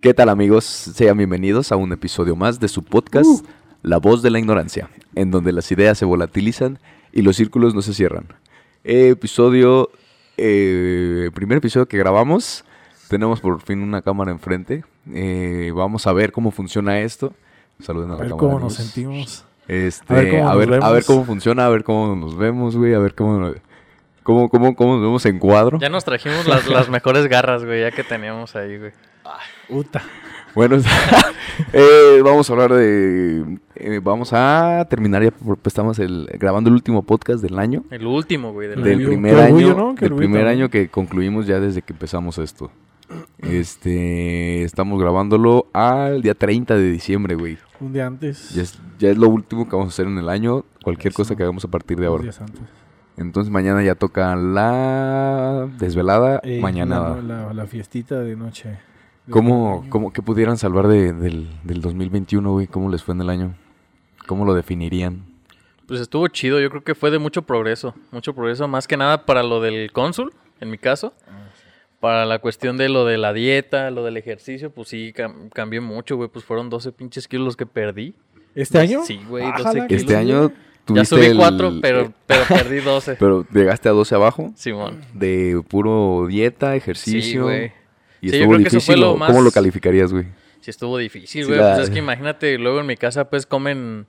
¿Qué tal amigos? Sean bienvenidos a un episodio más de su podcast La voz de la ignorancia, en donde las ideas se volatilizan y los círculos no se cierran. episodio, eh, primer episodio que grabamos, tenemos por fin una cámara enfrente. Eh, vamos a ver cómo funciona esto. Saluden a, A la ver cámara, cómo nos amigos. sentimos. Este, A ver cómo a, nos ver, a ver cómo funciona, a ver cómo nos vemos, güey, a ver cómo, cómo, cómo, cómo nos vemos en cuadro. Ya nos trajimos las, las mejores garras, güey, ya que teníamos ahí, güey. Puta. Bueno, eh, vamos a hablar de... eh, vamos a terminar ya, porque estamos el- grabando el último podcast del año. El último, güey. del Del orgullo. primer Qué año, orgullo, ¿no? Qué del orgullo primer año que concluimos ya desde que empezamos esto. Este, estamos grabándolo al día 30 de diciembre, güey. Un día antes. Ya es, ya es lo último que vamos a hacer en el año, cualquier Eso. cosa que hagamos a partir de ahora. días antes. Entonces mañana ya toca la desvelada, Eh, mañana. La, la- la fiestita de noche. ¿Cómo, cómo, qué pudieran salvar de- del, del 2021, güey? ¿Cómo les fue en el año? ¿Cómo lo definirían? Pues estuvo chido, yo creo que fue de mucho progreso. Mucho progreso, más que nada para lo del cónsul, en mi caso. Para la cuestión de lo de la dieta, lo del ejercicio, pues sí, cam- cambié mucho, güey. Pues fueron 12 pinches kilos los que perdí. ¿Este año? Sí, güey, Ájala, 12 que kilos. Este año Ya subí el- 4, pero, pero perdí 12. Pero llegaste a 12 abajo, Simón. de puro dieta, Sí, ejercicio. güey. Y Sí, yo estuvo creo que eso difícil. fue lo ¿o ¿Cómo lo calificarías, güey? Sí estuvo difícil, Sí, güey. la- Pues es que imagínate, luego en mi casa pues comen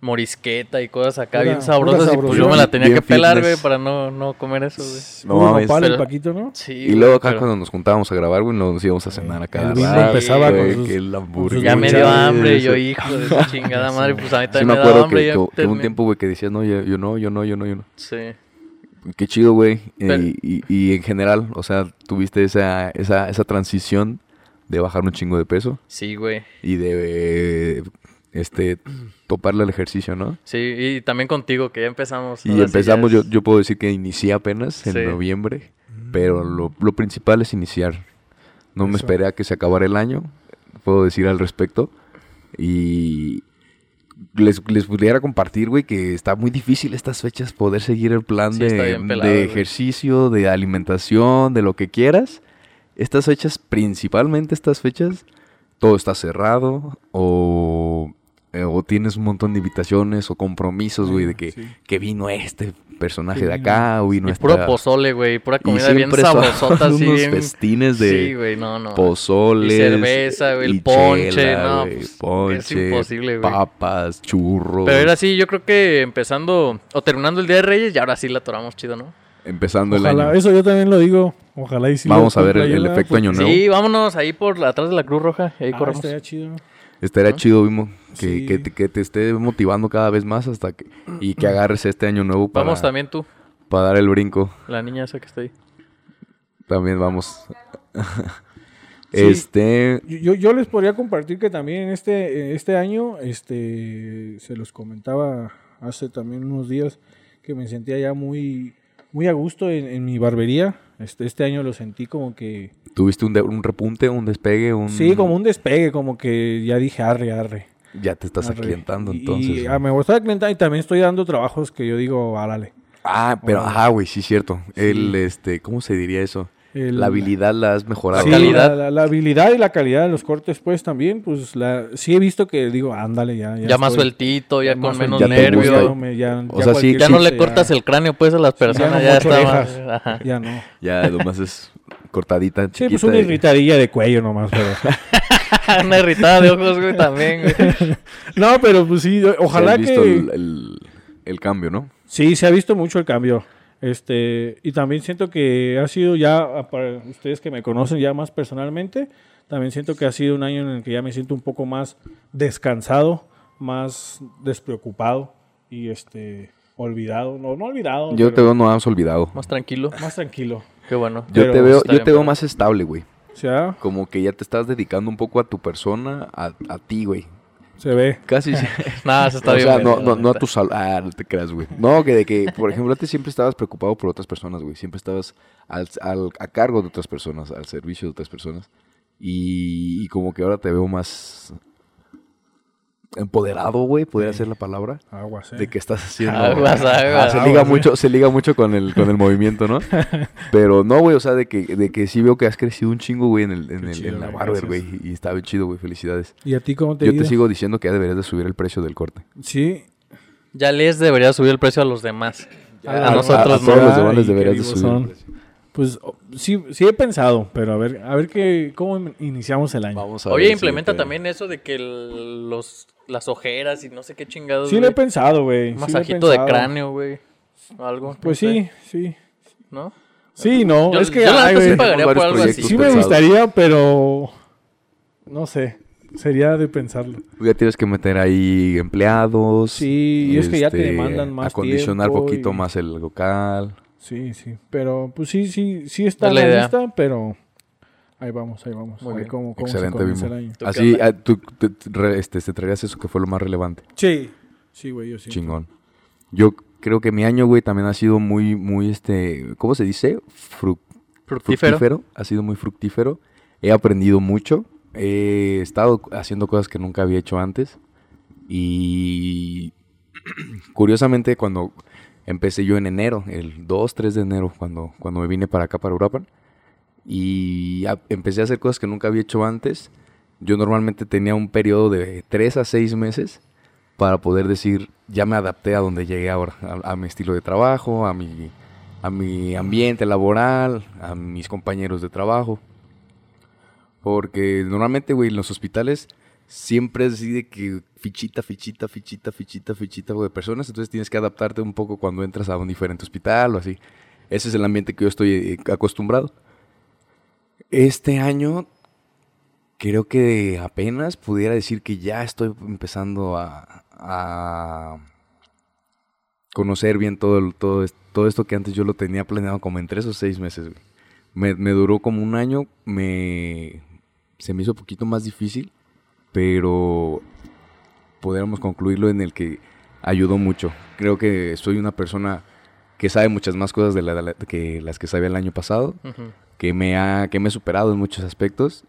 morisqueta y cosas acá bien sabrosas y pues yo me la tenía Bien que pelar, güey, para no, no comer eso, güey. No mames. el Paquito, ¿no? Sí, Y luego acá pero cuando nos juntábamos a grabar, güey, nos íbamos a cenar a cada El empezaba con güey, sus- que el con hamburguesa, Ya me dio hambre, yo hijo de esa chingada madre, pues a mí Sí también me me daba hambre. que, que un tiempo, güey, que decías, no, yo, yo no, yo no, yo no, yo no. Sí. Qué chido, güey. Eh, y, y en general, o sea, tuviste esa, esa, esa transición de bajar un chingo de peso Sí, güey. y de, eh, este, toparle al ejercicio, ¿no? Sí, y también contigo, que ya empezamos. Y empezamos, yo, yo puedo decir que inicié apenas en Sí. noviembre, pero lo, lo principal es iniciar. No me esperé a que se acabara el año, puedo decir al respecto. Y les, les pudiera compartir, güey, que está muy difícil estas fechas poder seguir el plan Sí, de, pelado, de ejercicio, de alimentación, de lo que quieras. Estas fechas, principalmente estas fechas, todo está cerrado o tienes un montón de invitaciones o compromisos, güey, de que, Sí. que vino este personaje de acá o vino Y esta... puro pozole, güey, pura y comida bien sabrosota, así unos bien... festines de Sí, güey, no, no. pozoles. Y cerveza, güey, el ponche, chela, no, güey, pues, es ponche, imposible, güey. papas, churros. Pero era así, yo creo que empezando o terminando el Día de Reyes, y ahora sí la atoramos chido, ¿no? Empezando el Ojalá, año. eso yo también lo digo. Ojalá y sí Vamos a ver el, efecto porque- año nuevo. Sí, vámonos ahí por atrás de la Cruz Roja, ahí Ah, corremos. estaría chido. Estaría ¿no? chido, Vimo, que, Sí. que, te, que te esté motivando cada vez más hasta que... Y que agarres este año nuevo para, Vamos también tú, para dar el brinco. la niña esa que está ahí. También vamos. Sí. Este... Yo, yo- les podría compartir que también este, este año, este, se los comentaba hace también unos días, que me sentía ya muy, muy a gusto en, en mi barbería. Este, este año lo sentí como que, ¿Tuviste un, de- un repunte, un despegue? Un... sí, como un despegue, como que ya dije arre, arre. Ya te estás arre". aclientando Y- entonces. Y, ah, me gusta aclientar y también estoy dando trabajos que yo digo, árale. Ah, pero, ajá, güey, sí, cierto. Sí. El, este, ¿cómo se diría eso? El- la habilidad la has mejorado. Sí, La habilidad y la calidad de los cortes, pues también, pues la, sí he visto que digo, ándale, ya. Ya, más estoy- sueltito, ya, con menos Ya te sueltito, gusta. nervio. ya me- ya- O ya sea, sí- cualquier Ya no le cortas el cráneo, pues, a las personas, no ya, está más... Ajá. Ya no. Ya, nomás es cortadita, Sí, chiquita. pues una y- irritadilla de cuello nomás, pero... Una irritada de ojos, güey, también, güey. no, pero pues sí, Sí ojalá has visto que... el, el- el cambio, ¿no? Sí, se ha visto mucho el cambio. Este, y también siento que ha sido ya, para ustedes que me conocen ya más personalmente, también siento que ha sido un año en el que ya me siento un poco más descansado, más despreocupado y este olvidado, no, no olvidado, Yo te veo, no has olvidado. Más tranquilo. más tranquilo. Qué bueno. Yo pero te veo, yo te veo más estable, güey. O sea, Como que ya te estás dedicando un poco a tu persona, a, a ti, güey. Se ve. Casi. sí. Nada, se está o bien. sea, güey, no, no, no a tu salud. Ah, no te creas, güey. No, que de que, por ejemplo, antes siempre estabas preocupado por otras personas, güey. Siempre estabas al, al- a cargo de otras personas, al servicio de otras personas. Y, y como que ahora te veo más empoderado, güey, podría ser la palabra. Aguas, eh. De que estás haciendo. Aguas, Ah, aguas. se aguas, liga eh. mucho, se liga mucho con el, con el movimiento, ¿no? Pero no, güey, o sea, de que, de que sí veo que has crecido un chingo, güey, en, el, en, el- chido, en la barber, güey. Y está bien chido, güey. Felicidades. ¿Y a ti cómo te Yo te sigo diciendo que ya deberías de subir el precio del corte. Sí. Ya les debería subir el precio a los demás. A- A, nosotros a todos no. los demás les deberías de subir el son. precio. Pues oh, sí, sí he pensado, pero a ver, a ver qué, cómo iniciamos el año. Vamos a Oye, ver implementa también eso de que el- los, las ojeras y no sé qué chingados. Sí lo he pensado, güey. Un sí masajito de cráneo, güey. o Algo. Pues sí, sí. ¿No? Sí, no, Yo- es que yo ay, sí pagaría por algo así. sí me pensados. gustaría, pero no sé. Sería de pensarlo. Ya tienes que meter ahí empleados. Sí, y es que ya te este, demandan más Acondicionar tiempo poquito y- más el local. Sí, sí. Pero pues sí, sí, sí está en la la idea. lista, pero ahí vamos, ahí vamos. Muy a ver bien. cómo, cómo se Excelente, Bimbo. el año. ¿Tú qué Así, ah, tú te, te- este, te traerías eso que fue lo más relevante. Sí, sí, güey, yo sí. Chingón. Yo creo que mi año, güey, también ha sido muy, muy, este, ¿cómo se dice? Fru- Fructífero. Ha sido muy fructífero. He aprendido mucho. He estado haciendo cosas que nunca había hecho antes. Y curiosamente, cuando empecé yo en enero, el 2, 3 de enero, cuando, cuando me vine para acá, para Uruapan, y empecé a hacer cosas que nunca había hecho antes, yo normalmente tenía un periodo de 3 a 6 meses para poder decir, ya me adapté a donde llegué ahora, a, mi estilo de trabajo, a mi, a mi ambiente laboral, a mis compañeros de trabajo. Porque normalmente, güey, en los hospitales siempre es así de que fichita, fichita, fichita, fichita, fichita de personas. Entonces tienes que adaptarte un poco cuando entras a un diferente hospital o así. Ese es el ambiente que yo estoy eh, acostumbrado. Este año creo que apenas pudiera decir que ya estoy empezando a, a conocer bien todo, todo, todo esto que antes yo lo tenía planeado como en tres o seis meses. Me, duró como un año, me, se me hizo un poquito más difícil, pero podríamos concluirlo en el que ayudó mucho. Creo que soy una persona que sabe muchas más cosas de, la- que las que sabía el año pasado. Que me ha que me he superado en muchos aspectos.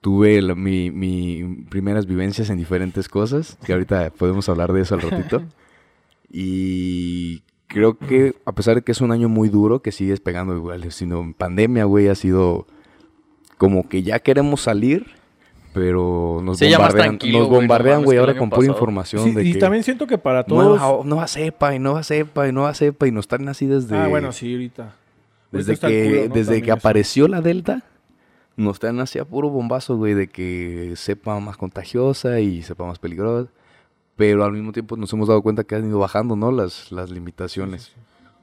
Tuve la- mi, mi primeras vivencias en diferentes cosas, que ahorita podemos hablar de eso al ratito. y creo que a pesar de que es un año muy duro, que sigues pegando igual, sino en pandemia, güey, ha sido como que ya queremos salir, pero nos Sí, bombardean, nos güey, no bombardean, güey, ahora con pura pasado. información Sí, de y que también siento que para todos... nueva, nueva cepa y nueva cepa y nueva cepa y nos están así desde Ah, bueno, sí, ahorita. Desde está el que, culo, ¿no? desde También que eso. apareció la Delta, nos están hacia puro bombazo, güey, de que sepa más contagiosa y sepa más peligrosa. Pero al mismo tiempo nos hemos dado cuenta que han ido bajando, ¿no? Las, las limitaciones.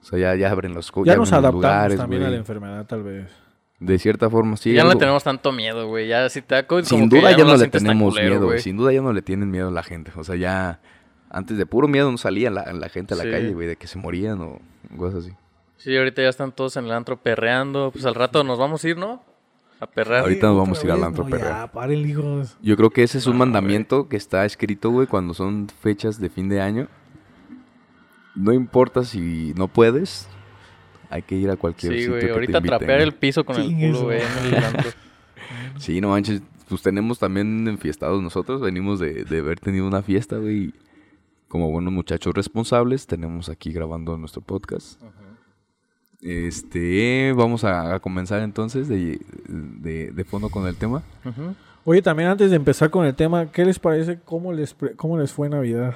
O sea, ya, ya abren los Ya abren nos adaptamos lugares, también güey. a la enfermedad, tal vez. De cierta forma, sí. ya no le tenemos tanto miedo, güey. Ya si te Sin duda ya, no, le tenemos culero, miedo, güey. güey. Sin duda ya no le tienen miedo a la gente. O sea, ya antes de puro miedo no salía la, la gente a la Sí. calle, güey, de que se morían o cosas así. Sí, ahorita ya están todos en el antro perreando. Pues al rato nos vamos a ir, ¿no? A perrear. Ahorita nos vamos a ir al antro no. Ya, paren, hijos. Yo creo que ese es un No, mandamiento que está escrito, güey, cuando son fechas de fin de año. No importa si no puedes, hay que ir a cualquier Sí, sitio güey. que te Ahorita inviten, trapear güey. el piso con el culo, güey, en el antro. Sí, no manches, pues tenemos también enfiestados nosotros, venimos de, de haber tenido una fiesta, güey. y Como buenos muchachos responsables, tenemos aquí grabando nuestro podcast. Este, vamos a, a comenzar entonces de, de, de fondo con el tema. Oye, también antes de empezar con el tema, ¿qué les parece? ¿Cómo les, pre- cómo les fue Navidad?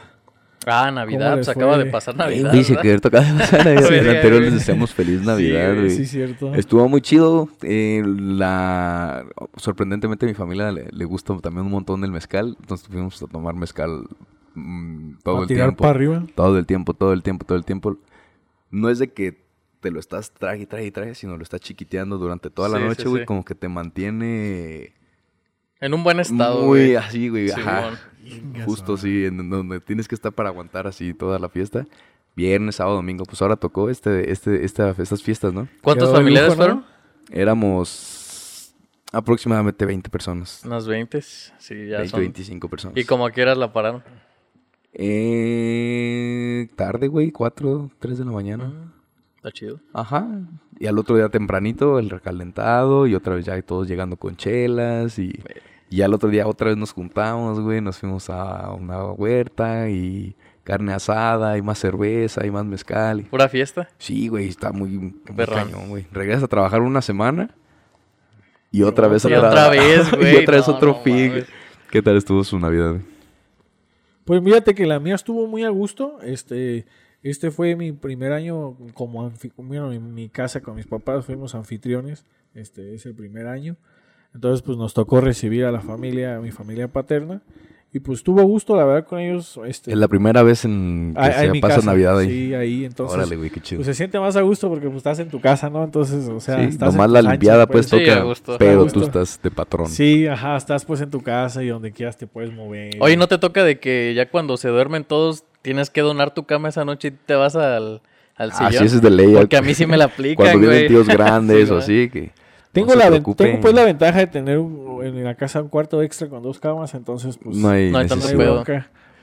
Ah, Navidad. les pues acaba fue? de pasar Navidad. Dice que ahorita acaba de pasar Navidad. El anterior les deseamos feliz Navidad, güey, güey. Sí, cierto. Estuvo muy chido. eh, la sorprendentemente a mi familia le, le gusta también un montón el mezcal. Entonces fuimos a tomar mezcal mm, todo a el tirar tiempo. para arriba. Todo el tiempo, todo el tiempo, todo el tiempo. No es de que te lo estás trague, trague, trague, sino lo estás chiquiteando durante toda la Sí, noche, sí, güey. sí. Como que te mantiene En un buen estado, muy güey. así, güey. ajá. Justo sí, en donde tienes que estar para aguantar así toda la fiesta. Viernes, sábado, domingo. Pues ahora tocó este, este, esta, estas fiestas, ¿no? ¿Cuántos familiares fueron? Éramos aproximadamente 20 personas. Unas 20. Sí, ya 20, son. 25 personas. Y como quieras la pararon. Eh, tarde, güey, 4, 3 de la mañana. Mm, Está chido. Ajá. Y al otro día tempranito, el recalentado. Y otra vez ya todos llegando con chelas. Y Y al otro día otra vez nos juntamos, güey, nos fuimos a una huerta y carne asada y más cerveza y más mezcal. y- Pura fiesta. Sí, güey, está muy, cañón, güey. Regresas a trabajar una semana y otra vez Y otra, otra vez, güey. y otra vez No, otro no fin. mames. ¿Qué tal estuvo su Navidad, güey? Pues mírate que la mía estuvo muy a gusto. Este, este fue mi primer año como bueno, en mi casa con mis papás fuimos anfitriones. Este es el primer año. Entonces, pues nos tocó recibir a la familia, a mi familia paterna. Y pues tuvo gusto, la verdad, con ellos. Este, Es la primera vez en que ah, en se mi pasa casa. Navidad ahí. Sí, ahí. Entonces, Órale, güey, qué chido. pues se siente más a gusto porque pues estás en tu casa, ¿no? Entonces, o sea, sí, estás en nomás la limpiada pues Sí, a toca, pero tú estás de patrón. Sí, ajá, estás pues en tu casa y donde quieras te puedes mover. Oye, ¿no te toca de que ya cuando se duermen todos tienes que donar tu cama esa noche y te vas al, al Ah, sillón? sí, ese es de ley. Porque a mí sí me la aplican, Cuando vienen tíos grandes Sí, o así, que Tengo, no la, tengo pues la ventaja de tener en la casa un cuarto extra con dos camas, entonces pues no hay no hay tanto pedo.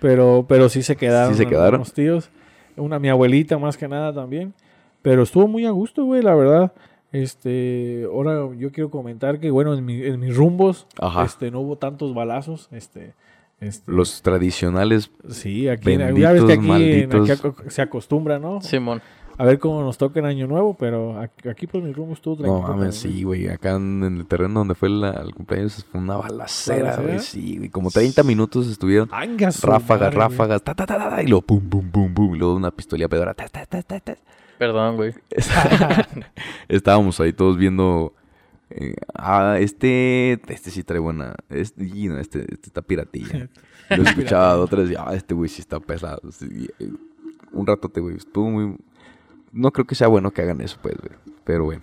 Pero, pero sí se quedaron. ¿Sí se quedaron? Los tíos. Una, mi abuelita más que nada también. Pero estuvo muy a gusto, güey, la verdad. Este, ahora yo quiero comentar que, bueno, en, mi- en mis rumbos, Ajá. este, no hubo tantos balazos. Este, este, Los tradicionales, sí, aquí, en- benditos, ya ves que aquí, en- malditos. aquí se acostumbra, ¿no? Simón. A ver cómo nos toca en Año Nuevo, pero aquí, aquí pues mi rumbo estuvo no tranquilo. mames, también. sí, güey. Acá en, en el terreno donde fue la- el cumpleaños fue una balacera, güey. Sí, güey. Como 30 minutos estuvieron ráfagas, güey. ráfagas, ta, ta, ta, ta, ta, y luego pum, pum, pum, pum. Y luego una pistola pedora, ta, ta, ta, ta, ta. Perdón, güey. Estábamos ahí todos viendo. Eh, ah, este. Este sí trae buena. Este, y no, este, este está piratilla. Lo escuchaba dos, tres. y, Ah, este güey sí está pesado. sí, eh, un ratote, güey. Estuvo muy. No creo que sea bueno que hagan eso, pues, güey. Pero bueno.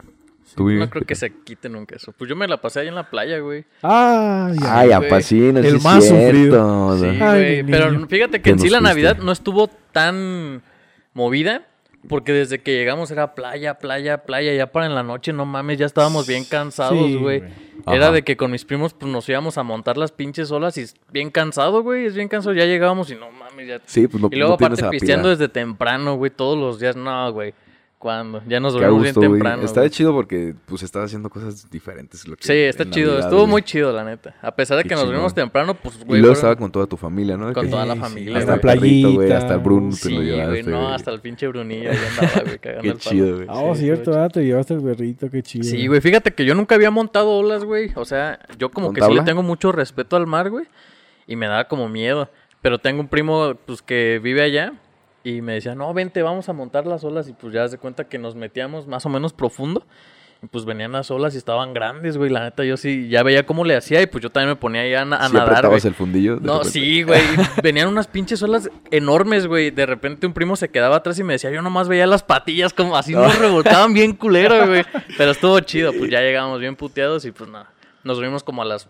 Tú, güey, No creo ¿qué que se quite nunca eso. Pues yo me la pasé ahí en la playa, güey. Ay, ay, apacino, El sí más es sufrido. cierto, Sí, ¿no? Ay, güey. mi Pero fíjate que ¿Qué en sí la? Navidad no estuvo tan movida. Porque desde que llegamos era playa, playa, playa. Ya para en la noche, no mames, ya estábamos bien cansados, güey. Era de que con mis primos pues, nos íbamos a montar las pinches olas y es bien cansado, güey. Es bien cansado. Ya llegábamos y no mames, ya. Sí, pues no, y luego no aparte pisteando desde temprano, güey. Todos los días, no, güey. ¿Cuándo? Ya nos dormimos bien temprano. Está güey. chido porque pues estás haciendo cosas diferentes. lo que Sí, está chido. Navidad, Estuvo güey. muy chido, la neta. A pesar de Qué que nos chingón. temprano, pues, Y güey. luego fueron- estaba con toda tu familia, ¿no? Con Que- toda la sí, familia, Hasta güey. el perrito, güey. Hasta el Bruno te Sí, lo güey, llevaste. no, güey. hasta el pinche Brunillo ahí andaba, güey, cagando Qué el palo. chido, güey. Ah, oh, Sí, cierto, ah, te llevaste el berrito, qué chido. Sí, güey, fíjate que yo nunca había montado olas, güey. O sea, yo como ¿Con que sí le tengo mucho respeto al mar, güey. Y me daba como miedo. Pero tengo un primo, pues, que vive allá. Y me decía, no, vente, vamos a montar las olas. Y pues ya se cuenta que nos metíamos más o menos profundo. Y pues venían las olas y estaban grandes, güey. La neta, yo sí ya veía cómo le hacía. Y pues yo también me ponía ahí a, a ¿Sí nadar, güey. el fundillo? No, sí, güey. Venían unas pinches olas enormes, güey. De repente un primo se quedaba atrás y me decía, yo nomás veía las patillas como así nos revolcaban bien culero, güey. Pero estuvo chido, pues ya llegábamos bien puteados y pues nada. Nos dormimos como a las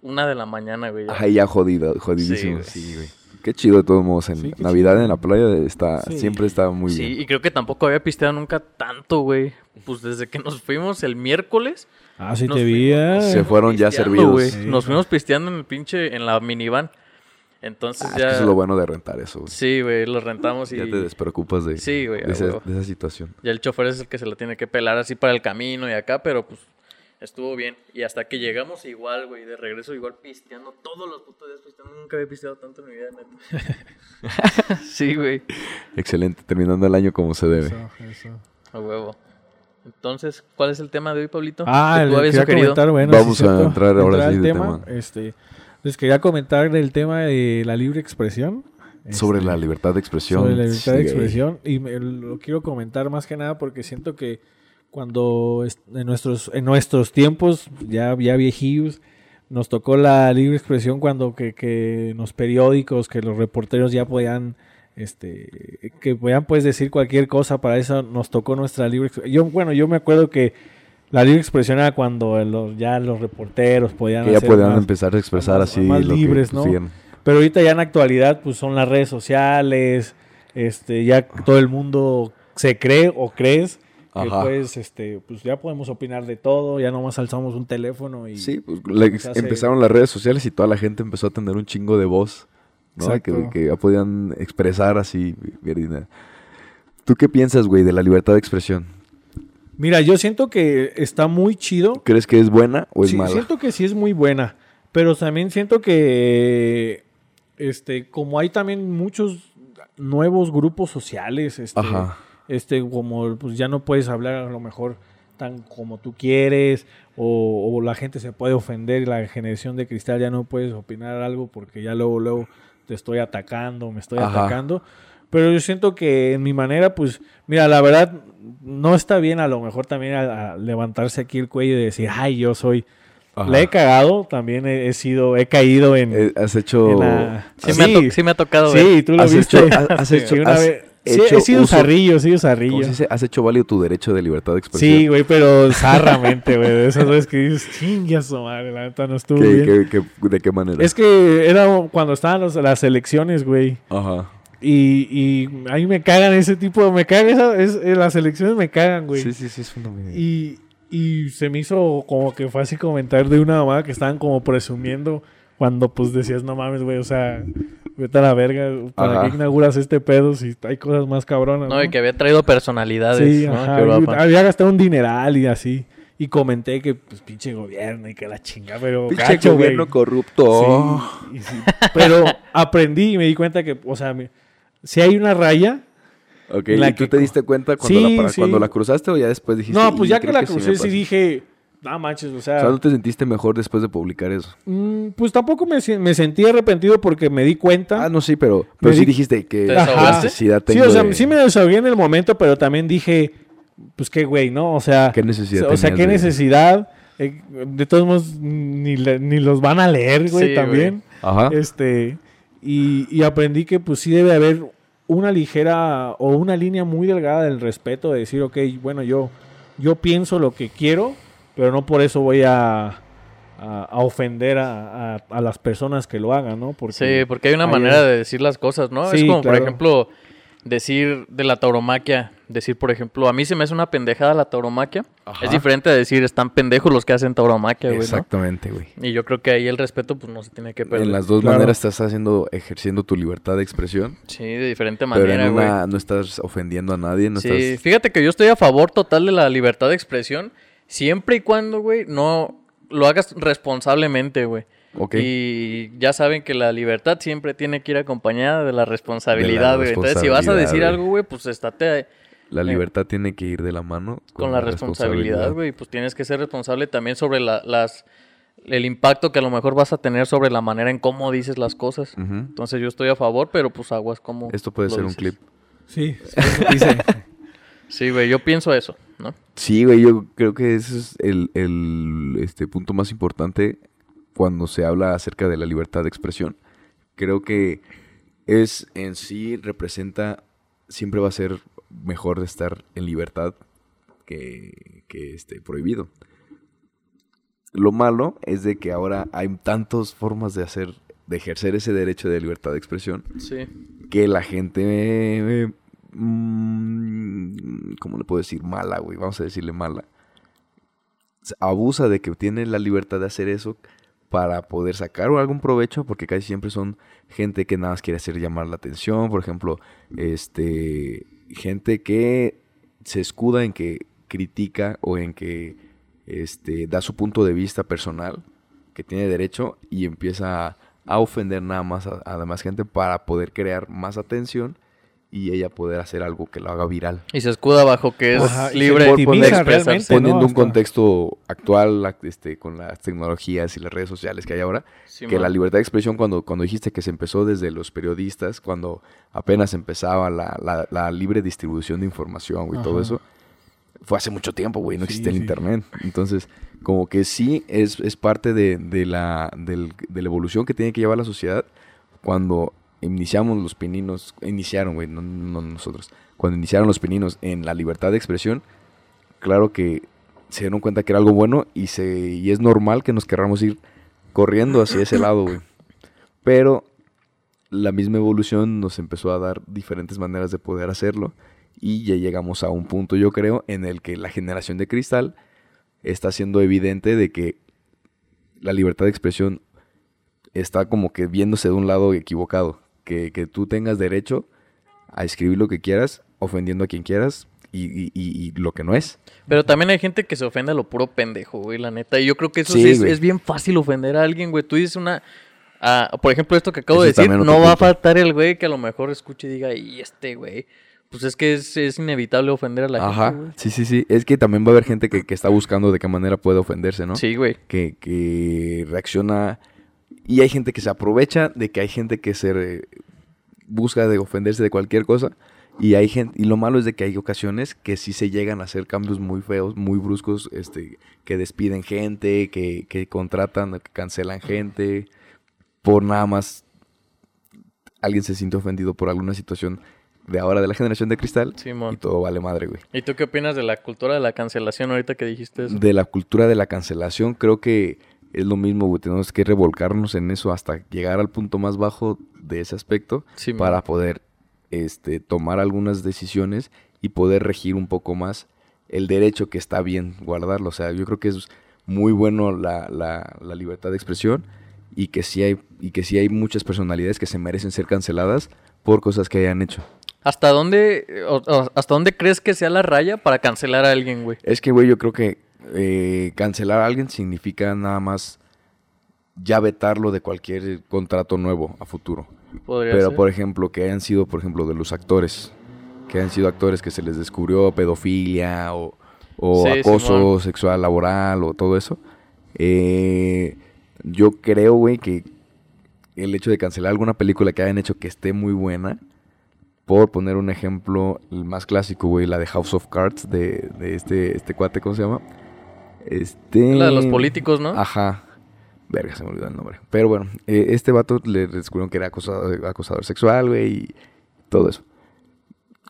una de la mañana, güey. ya. Ay, ya jodido, jodidísimo. Sí, Sí, güey. Qué chido de todos modos. En Sí, Navidad chido. en la playa está, Sí. siempre está muy Sí, bien. y creo que tampoco había pisteado nunca tanto, güey. Pues desde que nos fuimos el miércoles. Ah, sí te vi. Se fueron ya servidos. güey. Sí. Nos fuimos pisteando en el pinche, en la minivan. Entonces Ah, es ya. que eso es lo bueno de rentar eso, güey. Sí, güey, lo rentamos y. Ya te despreocupas de, Sí, güey, de, esa, de esa situación. Ya el chofer es el que se lo tiene que pelar así para el camino y acá, pero pues estuvo bien. Y hasta que llegamos igual, güey, de regreso igual pisteando, todos los putos días pisteando. Nunca había pisteado tanto en mi vida, neta. sí, güey. Excelente, terminando el año como se debe. Eso, eso. A huevo. Entonces, ¿cuál es el tema de hoy, Pablito? Ah, que tú el- habías quería sugerido. comentar, bueno, Vamos sí, a cierto, entrar ahora sí al de tema. tema. Este, les quería comentar del tema de la libre expresión. Sobre Este, la libertad de expresión. sobre la libertad de Sí, expresión y me- lo quiero comentar más que nada porque siento que cuando en nuestros en nuestros tiempos ya ya viejillos nos tocó la libre expresión cuando que, que en los periódicos que los reporteros ya podían este que podían pues decir cualquier cosa para eso nos tocó nuestra libre expresión yo bueno yo me acuerdo que la libre expresión era cuando los, ya los reporteros podían Que ya hacer podían más- empezar a expresar más- así. más lo que libres, ¿no? pero ahorita ya en la actualidad, pues son las redes sociales, este, ya todo el mundo se cree o crees que pues, este, pues ya podemos opinar de todo, ya nomás alzamos un teléfono y Sí, pues hace- empezaron las redes sociales y toda la gente empezó a tener un chingo de voz. ¿no? Que, ya podían expresar así. ¿Tú qué piensas, güey, de la libertad de expresión? Mira, yo siento que está muy chido. ¿Crees que es buena o es Sí, mala? siento que sí es muy buena, Pero también siento que, este, como hay también muchos nuevos grupos sociales, este, Ajá. Este, como pues ya no puedes hablar a lo mejor tan como tú quieres, o, o la gente se puede ofender y la generación de cristal ya no puedes opinar algo porque ya luego, luego te estoy atacando, me estoy Ajá. atacando. Pero yo siento que en mi manera, pues, mira, la verdad, no está bien a lo mejor también a, a levantarse aquí el cuello y decir, ay, yo soy... Ajá. La he cagado, también he, he sido, he caído en... Eh, has hecho... en la- Sí, Me, ha to- sí me ha tocado ver. Sí, tú lo Has viste. hecho- has- has Sí, hecho- una has vez- Sí, he sido uso- zarrillo, he sido zarrillo. ¿Cómo se dice? Has hecho válido tu derecho de libertad de expresión. Sí, güey, pero zarramente, güey. De esas veces que dices, chingue a su madre, la neta no estuvo ¿Qué- bien. qué- qué- ¿De qué manera? Es que era cuando estaban los- las elecciones, güey. Ajá. Y, y ahí me cagan ese tipo, me cagan esa, es- eh, las elecciones me cagan, güey. Sí, sí, sí, es una Y, y se me hizo como que fue así comentar de una mamá que estaban como presumiendo cuando pues decías, no mames, güey, o sea, vete a la verga, ¿para Ajá. qué inauguras este pedo si hay cosas más cabronas? No, y que había traído personalidades. Sí, ¿no? ajá, Que Europa. había gastado un dineral y así. Y comenté que, pues, pinche gobierno y que la chinga, pero Pinche gacho, gobierno corrupto. Sí. Pero aprendí y me di cuenta que, o sea, si hay una raya... Ok, ¿y tú que- te diste cuenta cuando, Sí, la, para- sí. cuando la cruzaste o ya después dijiste? No, pues "Y ya que la crucé sí pasó"? dije, no manches, o sea... O sea, ¿no te sentiste mejor después de publicar eso? Mm, pues tampoco me, me sentí arrepentido porque me di cuenta. Ah, no, sí, pero, pero sí di- dijiste que ¿Te la necesidad sí, tengo o sea, de- sí me desahogué en el momento, pero también dije, pues qué güey, ¿no? O sea, ¿Qué necesidad o sea, tenías qué de- necesidad. Eh, de todos modos, ni, le- ni los van a leer, güey, Sí, también. Ajá. Este, y, y aprendí que pues sí debe haber una ligera o una línea muy delgada del respeto de decir, ok, bueno, yo, yo pienso lo que quiero, pero no por eso voy a, a, a ofender a, a- a las personas que lo hagan, ¿no? Porque Sí, porque hay una manera de decir las cosas, ¿no? es como, por ejemplo, decir de la tauromaquia, decir, por ejemplo, a mí se me hace una pendejada la tauromaquia. Ajá. Es diferente a decir, están pendejos los que hacen tauromaquia, güey. Exactamente, güey. Y yo creo que ahí el respeto, pues, no se tiene que perder. En las dos Claro. maneras estás haciendo, ejerciendo tu libertad de expresión, Sí, de diferente pero manera, güey. no estás ofendiendo a nadie, no Sí, estás... fíjate que yo estoy a favor total de la libertad de expresión, siempre y cuando, güey, no lo hagas responsablemente, güey. Ok. Y ya saben que la libertad siempre tiene que ir acompañada de la responsabilidad, güey. Entonces, si vas a decir algo, güey, pues estate La libertad tiene que ir de la mano con, la responsabilidad, güey. Pues tienes que ser responsable también sobre la- las el impacto que a lo mejor vas a tener sobre la manera en cómo dices las cosas. Entonces yo estoy a favor, pero pues aguas como... Esto puede lo ser un clip. Sí, sí, dice. Sí, güey, yo pienso eso, ¿no? Sí, güey, yo creo que ese es el, el, este, punto más importante cuando se habla acerca de la libertad de expresión. Creo que es en sí, representa, siempre va a ser mejor de estar en libertad que, que este, prohibido. Lo malo es de que ahora hay tantas formas de hacer, de ejercer ese derecho de libertad de expresión Sí. que la gente, eh, mm, ¿cómo le puedo decir? Mala, güey, vamos a decirle mala. Abusa de que tiene la libertad de hacer eso para poder sacar algún provecho, porque casi siempre son gente que nada más quiere hacer llamar la atención, por ejemplo, este, gente que se escuda en que critica o en que este, da su punto de vista personal, que tiene derecho, y empieza a, ofender nada más a, la demás gente para poder crear más atención y ella poder hacer algo que lo haga viral. Y se escuda bajo que es Ajá, libre de victimiza expresarse. realmente, ¿no? Poniendo un contexto actual la- este, con las tecnologías y las redes sociales que hay ahora, Sí, que la libertad de expresión cuando, cuando dijiste que se empezó desde los periodistas, cuando apenas empezaba la, la- la libre distribución de información y todo eso, fue hace mucho tiempo, güey, no Sí, existía el sí. internet. Entonces, como que sí es, es parte de, de la, del- de la evolución que tiene que llevar la sociedad cuando iniciamos los pininos, iniciaron, güey, no, no nosotros, cuando iniciaron los pininos en la libertad de expresión, claro que se dieron cuenta que era algo bueno y, se, y es normal que nos querramos ir corriendo hacia ese lado, güey. Pero la misma evolución nos empezó a dar diferentes maneras de poder hacerlo y ya llegamos a un punto, yo creo, en el que la generación de cristal está siendo evidente de que la libertad de expresión está como que viéndose de un lado equivocado. Que, que tú tengas derecho a escribir lo que quieras, ofendiendo a quien quieras y, y- y- lo que no es. Pero también hay gente que se ofende a lo puro pendejo, güey, la neta. Y yo creo que eso Sí, es, es bien fácil ofender a alguien, güey. Tú dices una... ah, por ejemplo, esto que acabo de decir, no va a faltar el güey que a lo mejor escuche y diga, y este güey. Pues es que es, es inevitable ofender a la Ajá, gente, güey. sí, sí, sí. Es que también va a haber gente que, que está buscando de qué manera puede ofenderse, ¿no? Sí, güey. Que, que reacciona. Y hay gente que se aprovecha de que hay gente que se re- busca de ofenderse de cualquier cosa. Y hay gente, y lo malo es de que hay ocasiones que sí se llegan a hacer cambios muy feos, muy bruscos, este, que despiden gente, que, que contratan, que cancelan gente, por nada más alguien se siente ofendido por alguna situación de ahora de la generación de cristal y Simón. todo vale madre, güey. ¿Y tú qué opinas de la cultura de la cancelación ahorita que dijiste eso? De la cultura de la cancelación, creo que es lo mismo, güey. Tenemos que revolcarnos en eso hasta llegar al punto más bajo de ese aspecto para poder este, tomar algunas decisiones y poder regir un poco más el derecho que está bien guardarlo. O sea, yo creo que es muy bueno la, la- la libertad de expresión y que sí hay y que sí hay muchas personalidades que se merecen ser canceladas por cosas que hayan hecho. ¿Hasta dónde, o- o- ¿Hasta dónde crees que sea la raya para cancelar a alguien, güey? Es que, güey, yo creo que eh, cancelar a alguien significa nada más ya vetarlo de cualquier contrato nuevo a futuro. Pero, ser. por ejemplo, que hayan sido, por ejemplo, de los actores, que hayan sido actores que se les descubrió pedofilia o, o Sí, acoso sexual laboral o todo eso. eh, yo creo, güey, que el hecho de cancelar alguna película que hayan hecho que esté muy buena, por poner un ejemplo, el más clásico, güey, la de House of Cards de, de este, este cuate, ¿cómo se llama? Este... La de los políticos, ¿no? Ajá. Verga, se me olvidó el nombre. Pero bueno, eh, este vato le descubrieron que era acosador, acosador sexual, güey, y todo eso.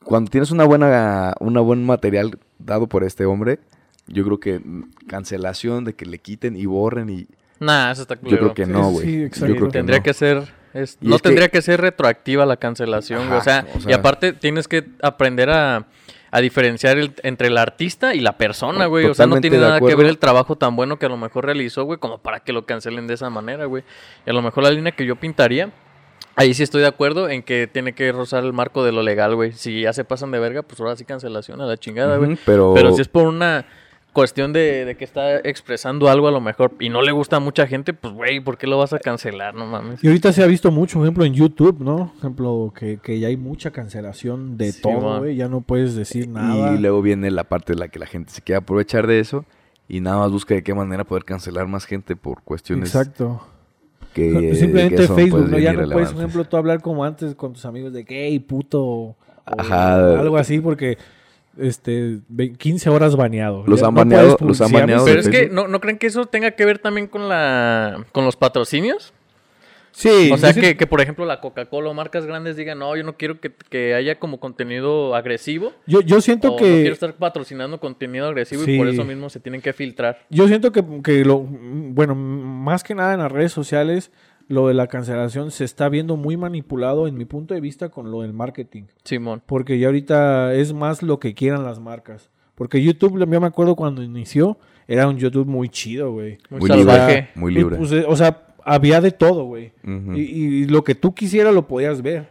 Cuando tienes una buena, una buen material dado por este hombre, yo creo que cancelación de que le quiten y borren y Nah, eso está yo culero. creo que no, Sí, güey. sí, yo exacto. creo que Tendría no. que ser. es- no que- tendría que ser retroactiva la cancelación, güey. O, sea, o y aparte tienes que aprender a, a diferenciar el- entre el artista y la persona, güey. O sea, no tiene nada que ver el trabajo tan bueno que a lo mejor realizó, güey, como para que lo cancelen de esa manera, güey. Y a lo mejor la línea que yo pintaría. Ahí sí estoy de acuerdo en que tiene que rozar el marco de lo legal, güey. Si ya se pasan de verga, pues ahora sí cancelación a la chingada, güey. Pero, Pero si es por una cuestión de, de que está expresando algo a lo mejor y no le gusta a mucha gente, pues, güey, ¿por qué lo vas a cancelar? No mames. Y ahorita se ha visto mucho, por ejemplo, en YouTube, ¿no? Por ejemplo, que, que ya hay mucha cancelación de Sí, todo, güey. Ya no puedes decir nada. Y luego viene la parte de la que la gente se quiere aprovechar de eso y nada más busca de qué manera poder cancelar más gente por cuestiones Exacto. que Simplemente Facebook, ¿no? Ya no puedes, por ejemplo, tú hablar como antes con tus amigos de gay, puto, o Ajá. algo así, porque este, ve- 15 horas baneado. Los Ya han no baneado- los han baneado Pero es que. ¿no, ¿no creen que eso tenga que ver también con la con los patrocinios? Sí, o sea, que, que, por ejemplo la Coca-Cola o marcas grandes digan, no, yo no quiero que, que haya como contenido agresivo. yo, yo siento o no que... quiero estar patrocinando contenido agresivo y por eso mismo se tienen que filtrar. Yo siento que, que lo, bueno, más que nada en las redes sociales, lo de la cancelación se está viendo muy manipulado en mi punto de vista con lo del marketing. Simón. Porque ya ahorita es más lo que quieran las marcas. Porque YouTube, yo me acuerdo cuando inició, era un YouTube muy chido, güey. Muy, Muy salvaje. libre. Muy libre. pues, eh, o sea, había de todo, güey. Y, y lo que tú quisieras lo podías ver.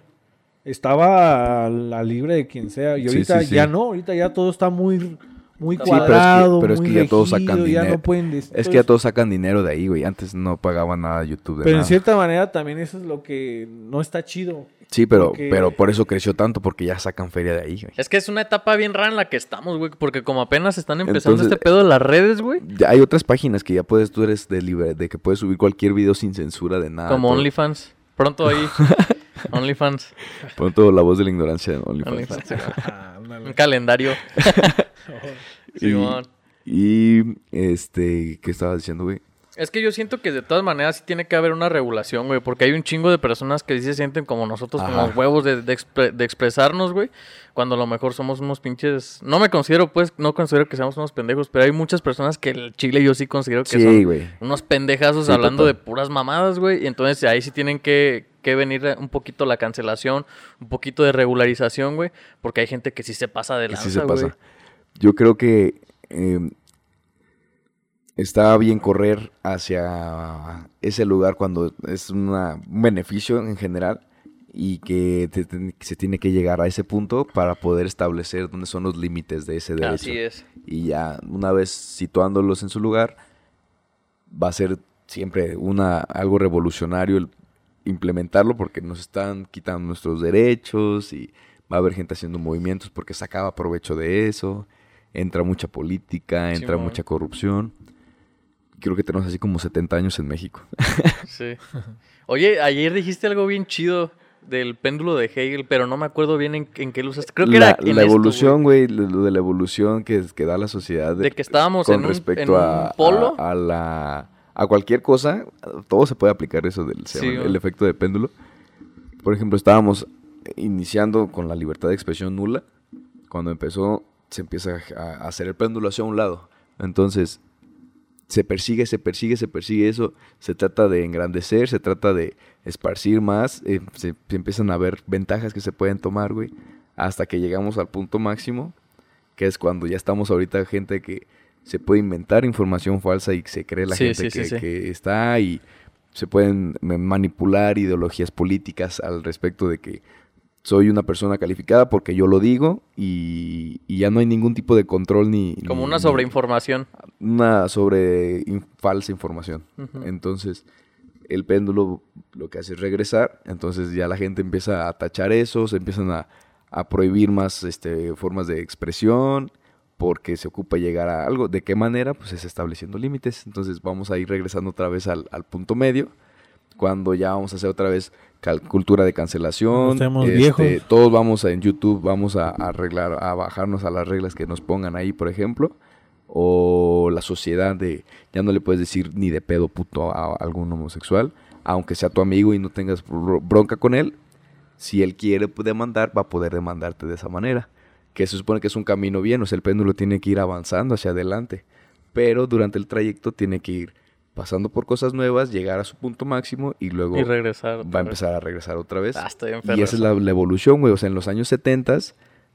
Estaba a la libre de quien sea. Y Sí, ahorita sí, sí. ya no, ahorita ya todo está muy, muy Sí, pero es que- cuadrado, pero es que muy ya todos sacan dinero. no pueden des- Es que ya todos sacan dinero de ahí, güey. Antes no pagaban nada YouTube de Pero en cierta manera también eso es lo que no está chido. Sí, pero, porque- pero por eso creció tanto, porque ya sacan feria de ahí, güey. Es que es una etapa bien rara en la que estamos, güey, porque como apenas están empezando Entonces, este pedo de las redes, güey, Ya hay otras páginas que ya puedes, tú eres de libre, de que puedes subir cualquier video sin censura de nada. como todo. OnlyFans. Pronto ahí. OnlyFans. Pronto la voz de la ignorancia de OnlyFans. Ah. Un calendario. Y- Simón. Y, este, ¿qué estabas diciendo, güey? Es que yo siento que de todas maneras sí tiene que haber una regulación, güey, porque hay un chingo de personas que sí se sienten como nosotros, Ajá. los huevos de, de expre- de expresarnos, güey, cuando a lo mejor somos unos pinches... No me considero, pues, no considero que seamos unos pendejos, pero hay muchas personas que el chile yo sí considero que Sí, son güey. unos pendejazos Sí, hablando total. de puras mamadas, güey, y entonces ahí sí tienen que, que venir un poquito la cancelación, un poquito de regularización, güey, porque hay gente que sí se pasa de Que lanza, sí se güey. Yo creo que eh, está bien correr hacia ese lugar cuando es una- un beneficio en general y que te- te- que se tiene que llegar a ese punto para poder establecer dónde son los límites de ese derecho. Así es. Y ya una vez situándolos en su lugar, va a ser siempre una, algo revolucionario el implementarlo porque nos están quitando nuestros derechos y va a haber gente haciendo movimientos porque sacaba provecho de eso, entra mucha política, entra mucha corrupción. Creo que tenemos así como 70 años en México. Sí. Oye, ayer dijiste algo bien chido del péndulo de Hegel, pero no me acuerdo bien en, en qué lo usaste. Creo que la, era en la evolución, güey, lo de la evolución que, que da la sociedad. De que estábamos con en un, respecto un a, polo. a, a la a cualquier cosa, todo se puede aplicar eso del se Sí, llama el efecto de péndulo. Por ejemplo, estábamos iniciando con la libertad de expresión nula. Cuando empezó, se empieza a, hacer el péndulo hacia un lado. Entonces, se persigue, se persigue, se persigue eso. Se trata de engrandecer, se trata de esparcir más. eh, se, se empiezan a ver ventajas que se pueden tomar, güey. Hasta que llegamos al punto máximo, que es cuando ya estamos ahorita gente que se puede inventar información falsa y se cree la Sí, gente sí, que, sí. que está y se pueden ma- manipular ideologías políticas al respecto de que soy una persona calificada porque yo lo digo y, y ya no hay ningún tipo de control ni... Como ni- una sobreinformación. una sobre in- falsa información. Entonces, el péndulo lo que hace es regresar, entonces ya la gente empieza a tachar eso, se empiezan a, a prohibir más este, formas de expresión, porque se ocupa llegar a algo. ¿De qué manera? Pues es estableciendo límites. Entonces vamos a ir regresando otra vez al, al punto medio, cuando ya vamos a hacer otra vez cultura de cancelación. Este, viejos. Todos vamos a, en YouTube, vamos a, a arreglar, a bajarnos a las reglas que nos pongan ahí, por ejemplo o la sociedad de ya no le puedes decir ni de pedo puto a algún homosexual, aunque sea tu amigo y no tengas bro- bronca con él, si él quiere demandar, va a poder demandarte de esa manera. Que se supone que es un camino bien, o sea, el péndulo tiene que ir avanzando hacia adelante, pero durante el trayecto tiene que ir pasando por cosas nuevas, llegar a su punto máximo y luego Y regresar. va a empezar a regresar otra vez. Ah, estoy Y esa es la, la evolución, güey. O sea, en los años 70,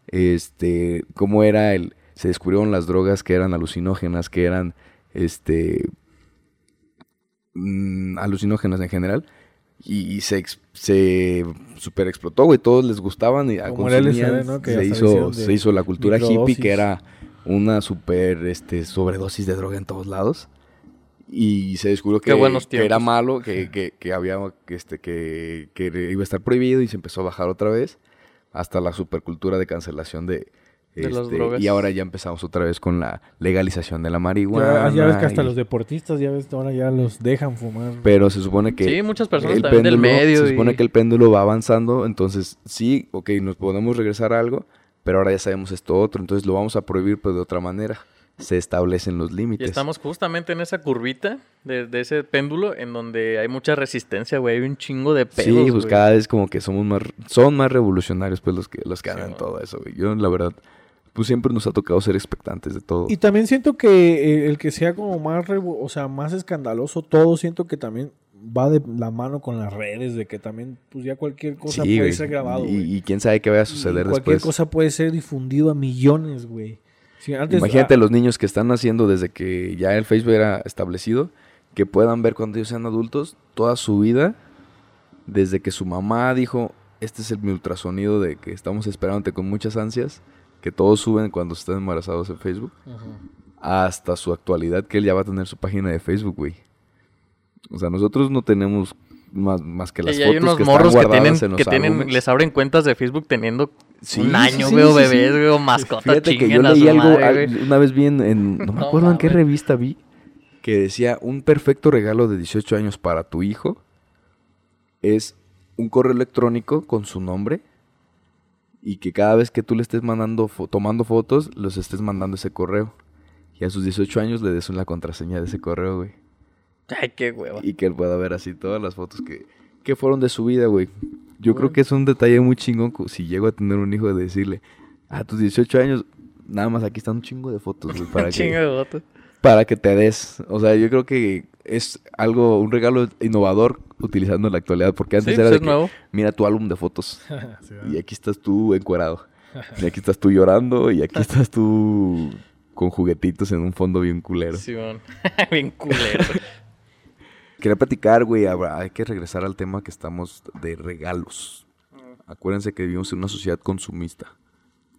este, cómo era el... Se descubrieron las drogas que eran alucinógenas, que eran, este... mm, alucinógenas en general. Y, y se, ex- se super explotó, güey. Todos les gustaban y Como el. Que se, hizo, se hizo la cultura hippie, que era una super este, sobredosis de droga en todos lados. Y se descubrió que, buenos que era malo, que, que, que había que, este, que, que iba a estar prohibido y se empezó a bajar otra vez hasta la supercultura de cancelación de, De las este, drogas. y ahora ya empezamos otra vez con la legalización de la marihuana. ya ves que hasta y- los deportistas, ya ves, ahora ya los dejan fumar. pero se supone que Sí, muchas personas el también del péndulo- medio. se supone y- que el péndulo va avanzando, entonces sí, ok, nos podemos regresar a algo, pero ahora ya sabemos esto otro, entonces lo vamos a prohibir pero de otra manera. Se establecen los Y límites. estamos justamente en esa curvita de, de ese péndulo en donde hay mucha resistencia, güey. Hay un chingo de pedos, Sí, pues güey. cada vez como que somos más, son más revolucionarios pues los que, los que Sí, hagan ¿no? todo eso, güey. Yo la verdad, pues siempre nos ha tocado ser expectantes de todo. Y también siento que eh, el que sea como más, o sea, más escandaloso todo, siento que también va de la mano con las redes, de que también, pues ya cualquier cosa Sí, puede güey. ser grabado, y, güey. y quién sabe qué vaya a Y suceder cualquier después. cosa puede ser difundido a millones, güey. Sí, antes, Imagínate ah, los niños que están naciendo desde que ya el Facebook era establecido, que puedan ver cuando ellos sean adultos toda su vida, desde que su mamá dijo, este es el mi ultrasonido de que estamos esperándote con muchas ansias, que todos suben cuando están embarazados en Facebook, hasta su actualidad, que él ya va a tener su página de Facebook, güey. O sea, nosotros no tenemos más, más que Que las ya fotos hay unos que están morros que guardadas tienen, en los que tienen, les abren cuentas de Facebook teniendo Sí, un año, sí, güey, o sí, bebés, sí. güey, o mascotas Fíjate que yo leí algo, madre, una vez vi en, en- no me No acuerdo en qué revista vi, que decía, un perfecto regalo de 18 años para tu hijo es un correo electrónico con su nombre y que cada vez que tú le estés mandando, fo- tomando fotos, los estés mandando ese correo. Y a sus 18 años le des la contraseña de ese correo, güey. Ay, qué hueva. Y que él pueda ver así todas las fotos que, que fueron de su vida, güey. Yo creo que es un detalle muy chingón si llego a tener un hijo de decirle, a tus 18 años, nada más aquí están un chingo de fotos, güey, para, Chingo que, de votos. para que te des. O sea, yo creo que es algo, un regalo innovador utilizando en la actualidad, porque antes Sí, era pues de que, nuevo. mira tu álbum de fotos y aquí estás tú encuerado. Y aquí estás tú llorando y aquí estás tú con juguetitos en un fondo bien culero. Bien culero. Quería platicar, güey, hay que regresar al tema que estamos de regalos. acuérdense que vivimos en una sociedad consumista.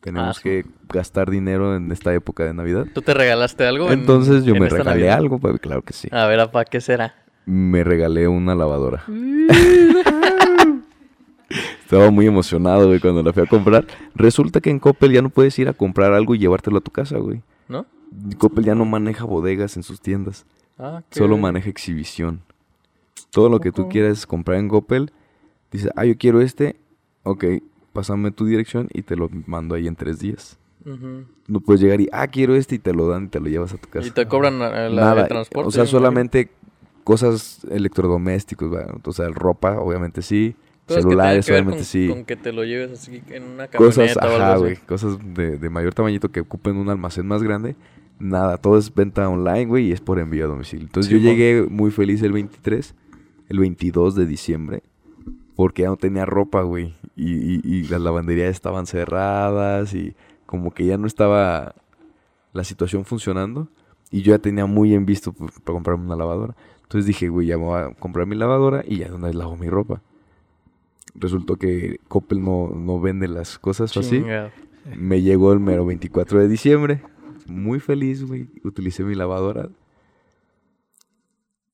Tenemos Ah, que gastar dinero en esta época de Navidad. ¿Tú te regalaste algo? en- Entonces yo en me regalé Navidad? algo, papi, claro que sí. A ver, ¿apa qué será? Me regalé una lavadora. Estaba muy emocionado, güey, cuando la fui a comprar. Resulta que en Coppel ya no puedes ir a comprar algo y llevártelo a tu casa, güey. ¿No? Coppel ya no maneja bodegas en sus tiendas. Ah, qué- Solo maneja exhibición. Todo lo que tú quieras comprar en Coppel, dices, ah, yo quiero este. Ok, pásame tu dirección y te lo mando ahí en tres días. No puedes llegar y, ah, quiero este y te lo dan y te lo llevas a tu casa. Y te cobran la, Nada, el transporte. o sea, solamente cosas electrodomésticos, ¿verdad? o sea, ropa, obviamente sí, Cosas celulares, que obviamente con, sí, Con que te lo lleves así en una camioneta cosas, o algo ajá, güey, cosas de, de mayor tamañito que ocupen un almacén más grande, nada, todo es venta online, güey, y es por envío a domicilio. Entonces Sí, yo llegué muy feliz el 23, el 22 de diciembre, porque ya no tenía ropa, güey, y, y- y las lavanderías estaban cerradas y como que ya no estaba la situación funcionando. Y yo ya tenía muy en visto pues, para comprarme una lavadora. Entonces dije, güey, ya me voy a comprar mi lavadora y ya de una vez lavo mi ropa. Resultó que Coppel no, no vende las cosas así. Me llegó el mero 24 de diciembre. Muy feliz, güey. Utilicé mi lavadora.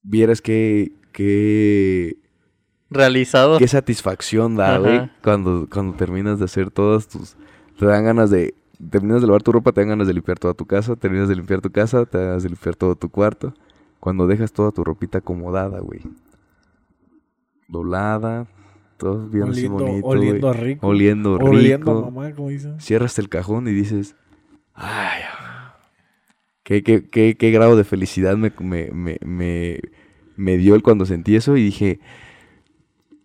Vieras que, que, Realizado. qué satisfacción da, güey. Cuando, cuando terminas de hacer todas tus... Te dan ganas de... Terminas de lavar tu ropa, te dan ganas de limpiar toda tu casa. Terminas de limpiar tu casa, te dan ganas de limpiar todo tu cuarto. Cuando dejas toda tu ropita acomodada, güey. Doblada. Todo bien así bonito, oliendo güey. rico. Oliendo rico. Oliendo a mamá, como dicen. Cierras el cajón y dices... Ay, qué, qué, qué, qué grado de felicidad me, me, me, me, me dio el cuando sentí eso y dije...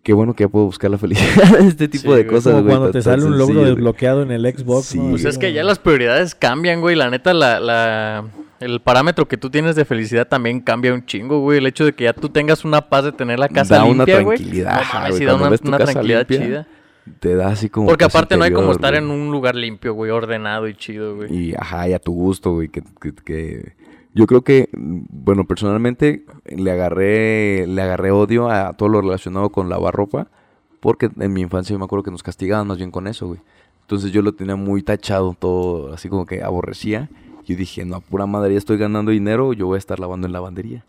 Qué bueno que ya puedo buscar la felicidad en este tipo Sí, de cosas, Como güey. cuando te sale un logro sencillo, güey. desbloqueado en el Xbox. Sí, ¿no? Pues es que ya las prioridades cambian, güey. La neta, la, la, el parámetro que tú tienes de felicidad también cambia un chingo, güey. El hecho de que ya tú tengas una paz de tener la casa Da una limpia, güey. tranquilidad, No ajá, mames, güey, sí da una, una tranquilidad limpia, chida. Te da así como... Porque aparte no hay como estar güey. en un lugar limpio, güey, ordenado y chido, güey. Y ajá, y a tu gusto, güey. Que, que- que- Yo creo que, mm, bueno, personalmente le agarré, le agarré odio a todo lo relacionado con lavar ropa. Porque en mi infancia yo me acuerdo que nos castigaban más bien con eso, güey. Entonces yo lo tenía muy tachado, todo así como que aborrecía. Yo dije, no, a pura madre, ya estoy ganando dinero, yo voy a estar lavando en lavandería.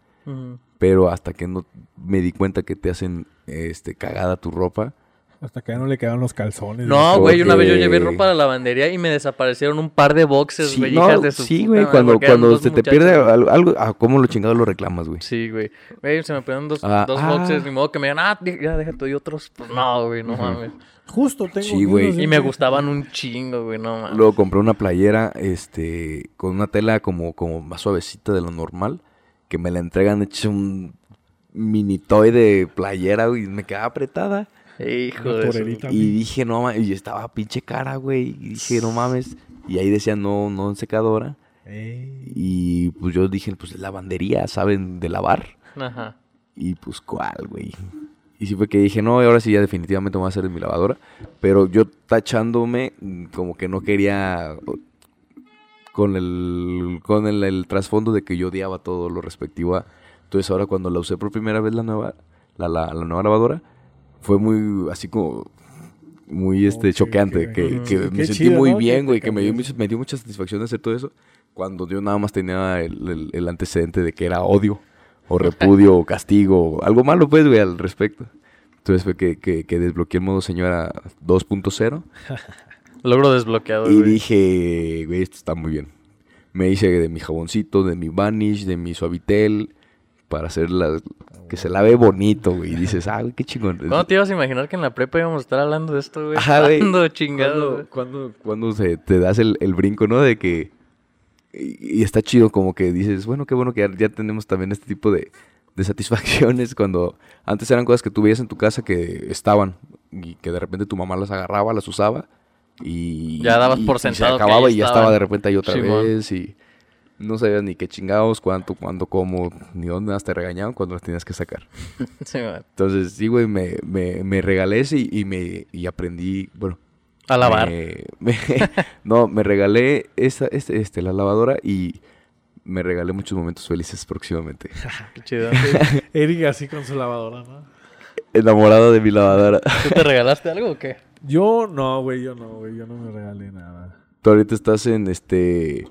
Pero hasta que no me di cuenta que te hacen este cagada tu ropa. Hasta que ya no le quedan los calzones. No, güey, una vez yo llevé ropa a la lavandería y me desaparecieron un par de boxes, Sí, güey, no, hijas de su sí, güey, cuando, cuando se te pierde algo, ah, ¿cómo lo chingado lo reclamas, güey? Sí, güey. Güey, se me perdieron dos, Ah, dos ah. boxes, ni modo que me digan, ah, ya déjate y otros. Pues no, güey, no mames. Justo tengo. Sí, güey. Y me gustaban un chingo, güey, no mames. Luego compré una playera, este, con una tela como, como más suavecita de lo normal, que me la entregan hecho un mini toy de playera, güey, y me quedaba apretada. Hijo de. Y dije, no mames, y estaba pinche cara, güey, y dije, no mames, y ahí decía, no, no en secadora, Ey. y pues yo dije, pues lavandería, ¿saben de lavar? Ajá. Y pues, ¿cuál, güey? Y sí fue que dije, no, ahora sí ya definitivamente me voy a hacer en mi lavadora. Pero yo tachándome, como que no quería... Con el, con el, el trasfondo de que yo odiaba todo lo respectivo a... Entonces ahora cuando la usé por primera vez la nueva, la, la, la nueva lavadora, fue muy así como... Muy este, choqueante, que, me sentí chido, muy ¿no? bien, güey, que me dio, me dio mucha satisfacción hacer todo eso, cuando yo nada más tenía el, el- el antecedente de que era odio o repudio o castigo, o algo malo pues, güey, al respecto. Entonces fue que, que, que desbloqueé el modo señora 2.0 Logro desbloqueado, y güey. dije, güey, esto está muy bien. Me hice de mi jaboncito, de mi Vanish, de mi Suavitel, para hacer la, que se lave bonito, güey. Y dices, ah, güey, qué chingón. ¿Cuándo te ibas a imaginar que en la prepa íbamos a estar hablando de esto, güey? Ajá, güey. ¿Cuándo, chingado, Cuando, güey? cuando, se te das el, el brinco, ¿no? De que... Y, y está chido como que dices, bueno, qué bueno que ya, ya tenemos también este tipo de, de satisfacciones cuando antes eran cosas que tú veías en tu casa que estaban y que de repente tu mamá las agarraba, las usaba y... Ya dabas y- por y se sentado que acababa y ya estaba de repente ahí otra vez y no sabías ni qué chingados, cuánto, cuándo, cómo, ni dónde más te regañaban cuando las tenías que sacar. Sí, güey. Entonces, sí, güey, me, me, me regalé ese y, y me y aprendí, bueno, A lavar. me- me- no, me regalé esta, este, este, la lavadora y me regalé muchos momentos felices próximamente. Qué chido. Eric así con su lavadora, ¿no? Enamorado de mi lavadora. ¿Tú te regalaste algo o qué? Yo no, güey, yo no, güey, yo no me regalé nada. Tú ahorita estás en este.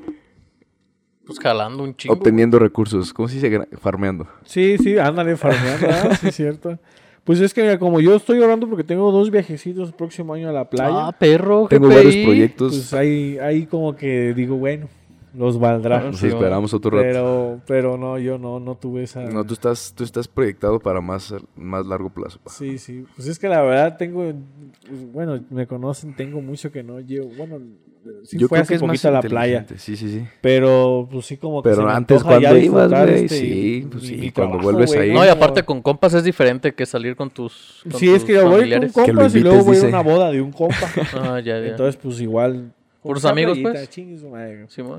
Pues jalando un chingo. obteniendo recursos. ¿Cómo se dice? Farmeando. Sí, sí, ándale, farmeando, ¿verdad? Sí, es cierto. Pues es que mira, como yo estoy orando porque tengo dos viajecitos el próximo año a la playa, Ah, perro. Tengo GPI. varios proyectos. pues ahí, ahí como que digo, bueno, los valdrá. Nos sí, esperamos otro rato. Pero, pero no, yo no, no tuve esa. No, tú estás, tú estás proyectado para más, más largo plazo. pa. Sí, sí. Pues es que la verdad tengo, bueno, me conocen, tengo mucho que no llevo, bueno, sí Yo fue creo hace que es más a la playa. Sí, sí, sí. pero pues sí como que Pero se antes, cuando ibas, güey, este, sí, pues sí, mi cuando trabajo, vuelves ahí. No, y aparte con compas es diferente que salir con tus. con Sí, es que yo voy con compas y luego voy a una boda de un compa. Ah, ya, ya. Entonces, pues igual. ¿Puros una amigos, pues?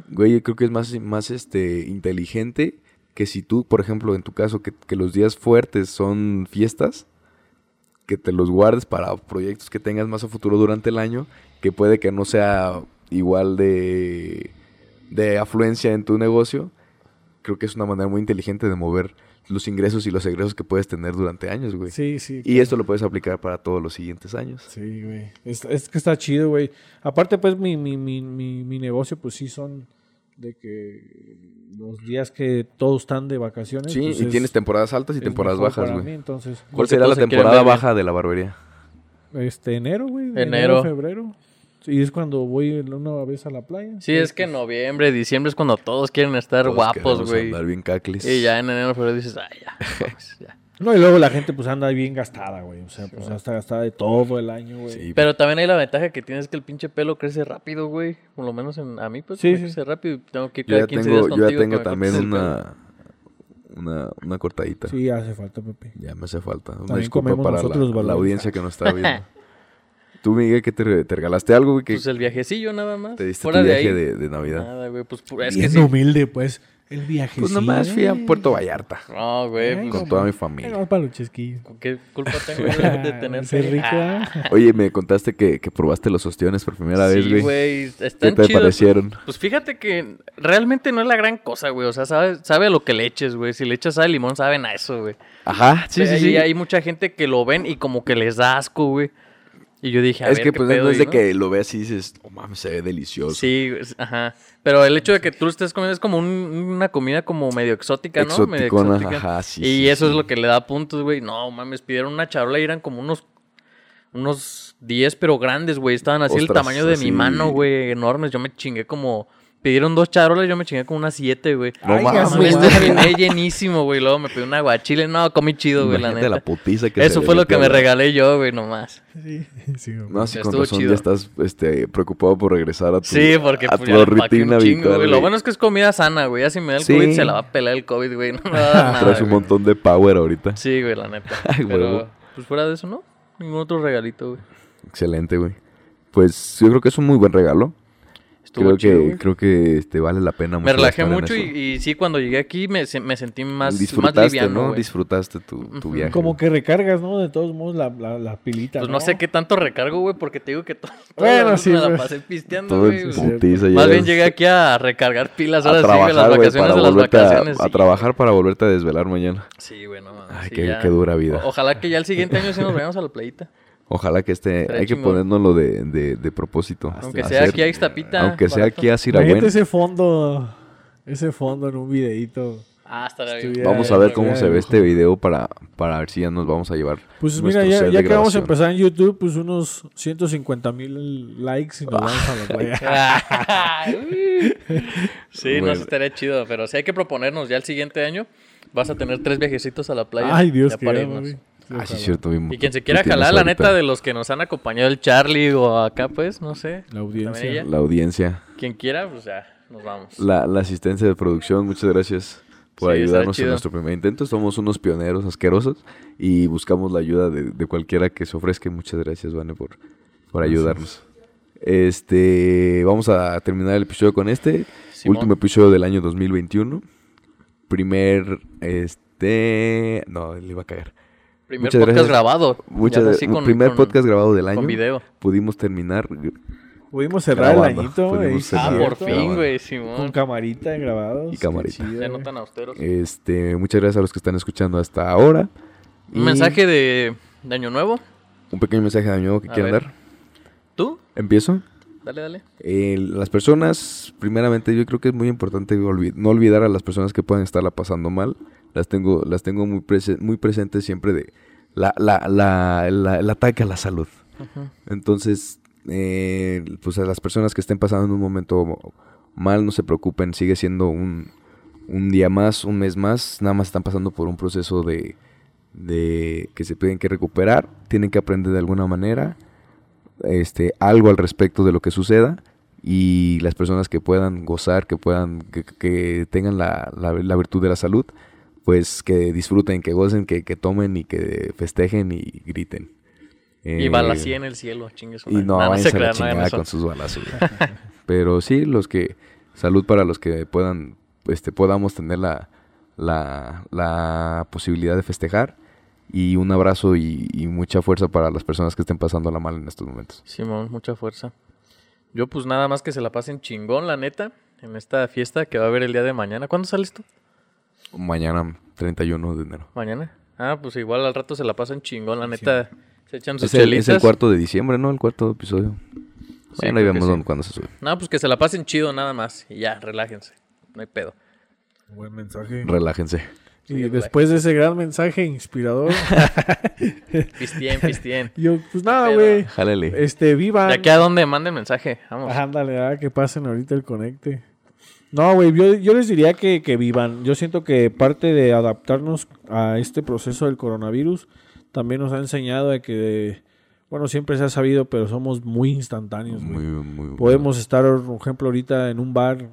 Güey, yo creo que es más, más este, inteligente que si tú, por ejemplo, en tu caso, que, que los días fuertes son fiestas, que te los guardes para proyectos que tengas más a futuro durante el año, que puede que no sea igual de, de afluencia en tu negocio. Creo que es una manera muy inteligente de mover los ingresos y los egresos que puedes tener durante años, güey. Sí, sí. Y esto lo puedes aplicar para todos los siguientes años. Sí, güey. Es, es que está chido, güey. Aparte, pues, mi, mi, mi, mi, mi negocio, pues sí son de que los días que todos están de vacaciones. Sí, pues, y es- tienes temporadas altas y temporadas bajas, para güey. mí, entonces, ¿Cuál será la temporada baja de la barbería? este, enero, güey. Enero. febrero. Sí, es cuando voy una vez a la playa. Sí, es que en noviembre, diciembre es cuando todos quieren estar Todos guapos, güey. andar bien caclis. Y ya en enero, febrero dices, ay, ya. ya. No, y luego la gente, pues, anda bien gastada, güey. O sea, pues, está gastada de todo el año, güey. Sí, Pero también hay la ventaja que tienes que el pinche pelo crece rápido, güey. Por lo menos en, a mí, pues, Sí, crece rápido. y Tengo que ir cada ya 15 tengo, días yo ya contigo tengo también una, una, una cortadita. Sí, hace falta, Pepe. Ya me hace falta. Una También disculpa para la, la audiencia que nos está viendo. Tú, Miguel, que te, te regalaste algo, güey? Que Pues el viajecillo nada más. te diste Fuera tu de viaje ahí. de, de Navidad. Nada, güey. Pues pu- es que sí. humilde, pues. El viaje. Pues nomás fui a Puerto Vallarta No, güey. Pues, con toda mi familia. Venga, para los chesquillos. ¿con ¿Qué culpa tengo de, de tener Ser rico, Ah. Oye, me contaste que, que probaste los ostiones por primera vez, Sí, güey. güey. ¿Qué Están te chidos. parecieron? Pues fíjate que realmente no es la gran cosa, güey. O sea, sabe, sabe a lo que le eches, güey. Si le echas sal y limón, saben a eso, güey. Ajá, sí, sí, Y sí. hay mucha gente que lo ven y como que les da asco, güey. Y yo dije, a Es ver, que ¿qué pues pedo? no es de que lo veas y dices, oh mames, se ve delicioso. Sí, ajá. Pero el hecho de que tú lo estés comiendo es como un- una comida como medio exótica, ¿no? Medio exótica. ajá, sí, Y sí, eso sí. es lo que le da puntos, güey. No, mames, pidieron una charola y eran como unos unos 10, pero grandes, güey. Estaban así el tamaño de así. mi mano, güey, enormes. Yo me chingué como pidieron dos charolas, yo me chingué como unas 7, güey. No Ay, mames. terminé llenísimo, güey. Luego me pedí un aguachile. No, comí chido, güey, la neta. la putiza que se Eso fue lo que me regalé yo, güey, nomás. Sí, sí, güey. No, sí, con Estuvo razón chido. ya estás este, preocupado por regresar a tu, Sí, porque a pues, tu ya rutina habitual, güey. Lo güey. bueno es que es comida sana, güey. Ya si me da el Sí. COVID, se la va a pelar el COVID, güey. No me va a dar nada, Traes un güey. montón de power ahorita. Sí, güey, la neta. Ay, Pero, huevo. pues fuera de eso, ¿no? Ningún otro regalito, güey. Excelente, güey. Pues yo creo que es un muy buen regalo. Estuvo creo chido, que güey. creo que este, vale la pena Me mucho relajé gastar en mucho y, sí, cuando llegué aquí me, me sentí más, más disfrutaste, liviano, ¿no? güey. Disfrutaste tu, tu viaje. Como que recargas, ¿no? De todos modos, la, la, la pilita. Pues no sé qué tanto recargo, güey, porque te digo que to- toda Bueno, sí, me la pasé pisteando, todo güey. putiza, Más llegas bien llegué aquí a recargar pilas a ahora sí, güey, las trabajar, vacaciones de las a, vacaciones. a sí, trabajar para volverte a desvelar mañana. Sí, güey, no mames. Ay, sí, qué- ya. qué dura vida. O- ojalá que ya el siguiente año sí nos vayamos a la playita. Ojalá que esté, Estaría hay que chingón. ponérnoslo de, de, de propósito. Aunque Hacer- sea aquí a Ixtapita. Aunque sea aquí a Imagínate Siragüen. ese fondo, ese fondo en un videito. Ah, estaría bien. Estuviera- Vamos a ver cómo se ve este video para, para ver si ya nos vamos a llevar. Pues mira, ya, que vamos a empezar en YouTube, pues unos 150 mil likes y nos vamos a la playa. sí, no Bueno. sé, estaría chido, pero si hay que proponernos ya el siguiente año, vas a tener tres viajecitos a la playa. Ay, Dios, ya que Ah, sí, cierto. vimos- Y quien se quiera jalar, la neta, de los que nos han acompañado el Charlie o acá, pues, no sé. La audiencia. La audiencia, Quien quiera, pues ya, nos vamos. la, la asistencia de producción, muchas gracias por Sí, ayudarnos en nuestro primer intento. Somos unos pioneros asquerosos y buscamos la ayuda de, de cualquiera que se ofrezca. Muchas gracias, Vane, por, por ayudarnos. Este, vamos a terminar el episodio con este. Simón. Último episodio del año 2021. Primer, este, no, le iba a cagar. Primer muchas podcast gracias. grabado. Muchas, así primer con- podcast grabado del año. Con video. Pudimos terminar. Pudimos cerrar Grabando. el añito. Cerrar. Ah, por fin, güey, Con Simón. camarita grabados. Y camarita. Chido, Ya güey. no tan austeros. Este, muchas gracias a los que están escuchando hasta ahora. Un Y mensaje de, de Año Nuevo. Un pequeño mensaje de año que A quieran ver. dar. ¿Tú? ¿Empiezo? Dale, dale. Eh, las personas, primeramente, yo creo que es muy importante no olvidar a las personas que pueden estarla pasando mal. Las tengo, las tengo muy, prese- muy presentes siempre de la, la, la- la- el ataque a la salud. Entonces, eh, pues a las personas que estén pasando en un momento mal, no se preocupen, sigue siendo un, un día más, un mes más, nada más están pasando por un proceso de, de que se tienen que recuperar, tienen que aprender de alguna manera este, algo al respecto de lo que suceda y las personas que puedan gozar, que puedan, que, que tengan la, la- la virtud de la salud, pues que disfruten, que gocen, que, que tomen y que festejen y griten. Y Eh, balacía en el cielo, chingues. y no, váyanse a la chingada con sus balazos. Pero sí, los que, salud para los que puedan, este, podamos tener la, la, la posibilidad de festejar. Y un abrazo y, y mucha fuerza para las personas que estén pasando la mal en estos momentos. Simón, mucha fuerza. Yo pues nada más que se la pasen chingón, la neta, en esta fiesta que va a haber el día de mañana. ¿Cuándo sales tú? Mañana, 31 de enero. Mañana. Ah, pues igual al rato se la pasan chingón, la neta. Se echan sus Es el, es el cuarto de diciembre, ¿no? El cuarto episodio. Sí, bueno, ahí vemos sí. cuándo se sube. No, pues que se la pasen chido nada más. Y ya, relájense. No hay pedo. Buen mensaje. Relájense. Y después de ese gran mensaje inspirador, Pistien, pistien. yo, pues nada, güey. Jálele. Este, vivan. De aquí a dónde manden mensaje. Vamos. Ándale, ah, que pasen ahorita el conecte. No, güey, yo, yo les diría que, que vivan. Yo siento que parte de adaptarnos a este proceso del coronavirus también nos ha enseñado de que, bueno, siempre se ha sabido, pero somos muy instantáneos. güey. Muy, muy, Podemos estar, por ejemplo, ahorita en un bar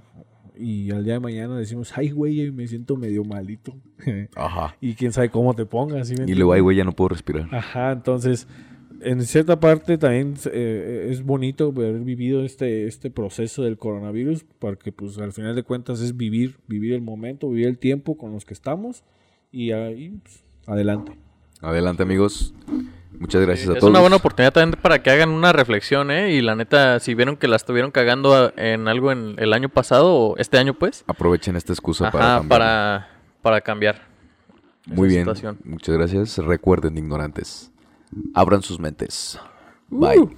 y al día de mañana decimos, ay, güey, me siento medio malito. Ajá. y quién sabe cómo te pongas. ¿sí Y luego, ay, güey, ya no puedo respirar. Ajá, entonces, en cierta parte también eh, es bonito haber vivido este, este proceso del coronavirus, porque pues al final de cuentas es vivir, vivir el momento, vivir el tiempo con los que estamos y ahí, pues, adelante. Adelante, amigos. Muchas gracias a Es todos. una buena oportunidad también para que hagan una reflexión, ¿eh? Y la neta, si vieron que la estuvieron cagando a- en algo en el año pasado o este año, pues. Aprovechen esta excusa Ajá, para cambiar. para, para cambiar. Muy esa bien. situación. Muchas gracias. Recuerden, ignorantes. Abran sus mentes. Bye.